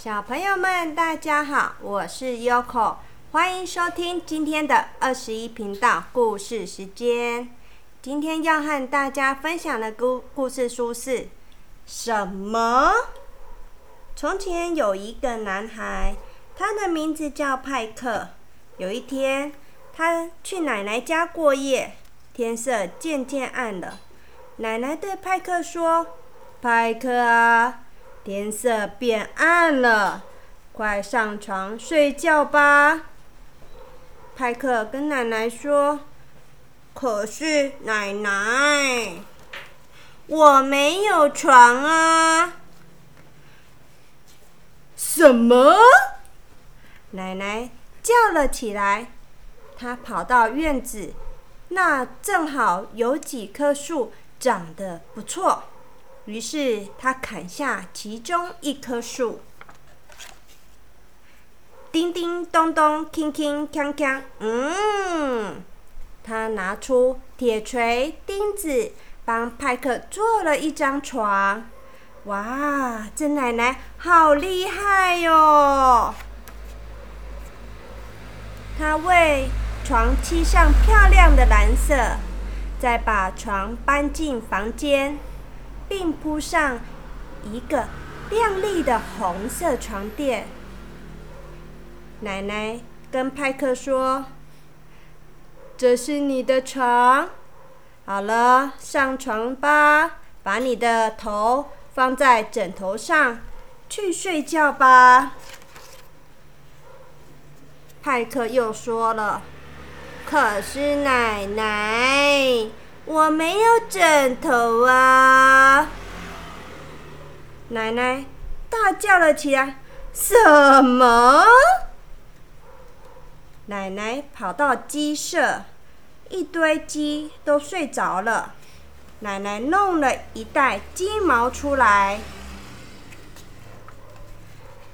小朋友们，大家好，我是 Yoko，欢迎收听今天的二十一频道故事时间。今天要和大家分享的故故事书是什么？从前有一个男孩，他的名字叫派克。有一天，他去奶奶家过夜，天色渐渐暗了。奶奶对派克说：“派克啊。”天色变暗了，快上床睡觉吧。派克跟奶奶说：“可是奶奶，我没有床啊。”什么？奶奶叫了起来。她跑到院子，那正好有几棵树长得不错。于是他砍下其中一棵树，叮叮咚咚，铿铿锵锵。嗯，他拿出铁锤、钉子，帮派克做了一张床。哇，这奶奶好厉害哟！他为床漆上漂亮的蓝色，再把床搬进房间。并铺上一个亮丽的红色床垫。奶奶跟派克说：“这是你的床，好了，上床吧，把你的头放在枕头上，去睡觉吧。”派克又说了：“可是奶奶。”我没有枕头啊！奶奶大叫了起来：“什么？”奶奶跑到鸡舍，一堆鸡都睡着了。奶奶弄了一袋鸡毛出来。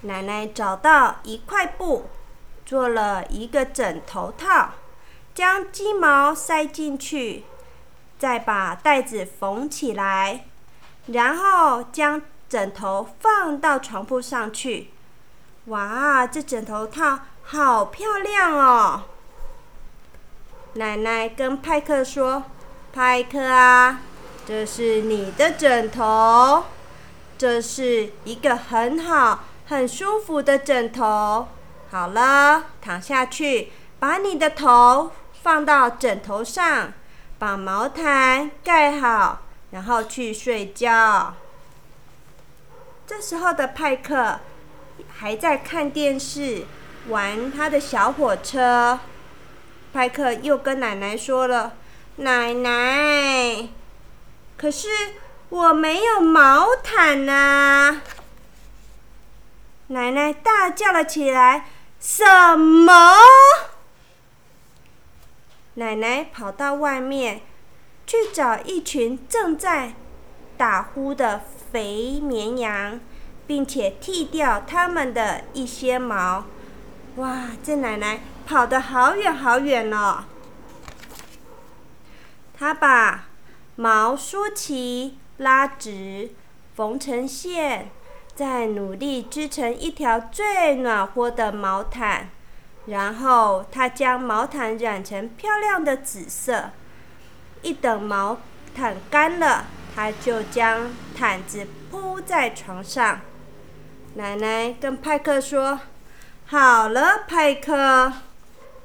奶奶找到一块布，做了一个枕头套，将鸡毛塞进去。再把袋子缝起来，然后将枕头放到床铺上去。哇，这枕头套好漂亮哦！奶奶跟派克说：“派克啊，这是你的枕头，这是一个很好、很舒服的枕头。好了，躺下去，把你的头放到枕头上。”把毛毯盖好，然后去睡觉。这时候的派克还在看电视，玩他的小火车。派克又跟奶奶说了：“奶奶，可是我没有毛毯呐！”奶奶大叫了起来：“什么？”奶奶跑到外面去找一群正在打呼的肥绵羊，并且剃掉它们的一些毛。哇，这奶奶跑得好远好远哦！她把毛梳齐、拉直、缝成线，再努力织成一条最暖和的毛毯。然后他将毛毯染成漂亮的紫色。一等毛毯干了，他就将毯子铺在床上。奶奶跟派克说：“好了，派克，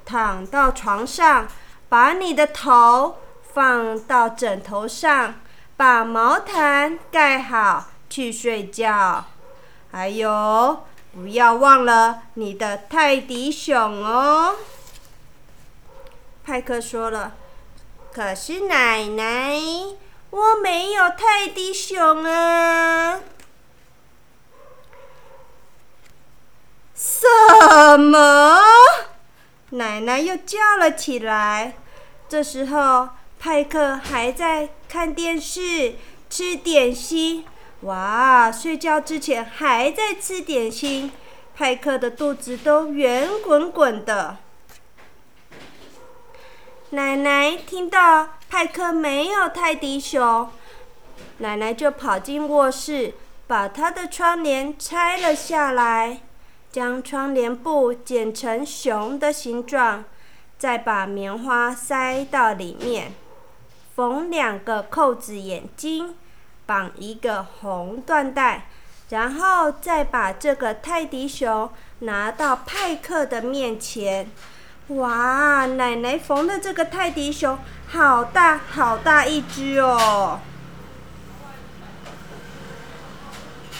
躺到床上，把你的头放到枕头上，把毛毯盖好，去睡觉。还有。”不要忘了你的泰迪熊哦，派克说了。可是奶奶，我没有泰迪熊啊！什么？奶奶又叫了起来。这时候，派克还在看电视，吃点心。哇！睡觉之前还在吃点心，派克的肚子都圆滚滚的。奶奶听到派克没有泰迪熊，奶奶就跑进卧室，把他的窗帘拆了下来，将窗帘布剪成熊的形状，再把棉花塞到里面，缝两个扣子眼睛，绑一个红缎带，然后再把这个泰迪熊拿到派克的面前。哇，奶奶缝的这个泰迪熊好大好大一只哦！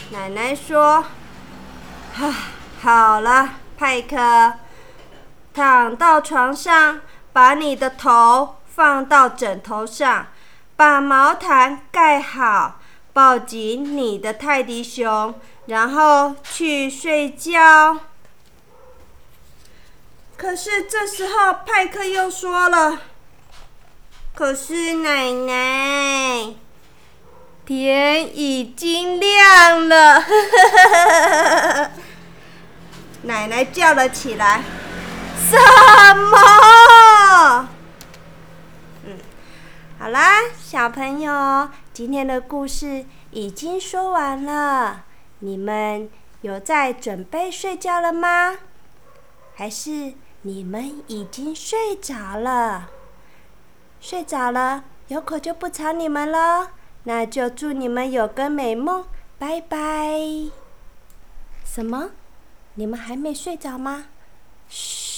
奶奶说：“哈，好了，派克，躺到床上，把你的头放到枕头上，把毛毯盖好，抱紧你的泰迪熊，然后去睡觉。”可是这时候，派克又说了：“可是奶奶。”天已经亮了，奶奶叫了起来：“什么？”好啦，小朋友，今天的故事已经说完了。你们有在准备睡觉了吗？还是你们已经睡着了？睡着了，有口就不吵你们了。那就祝你们有个美梦，拜拜。什么？你们还没睡着吗？嘘。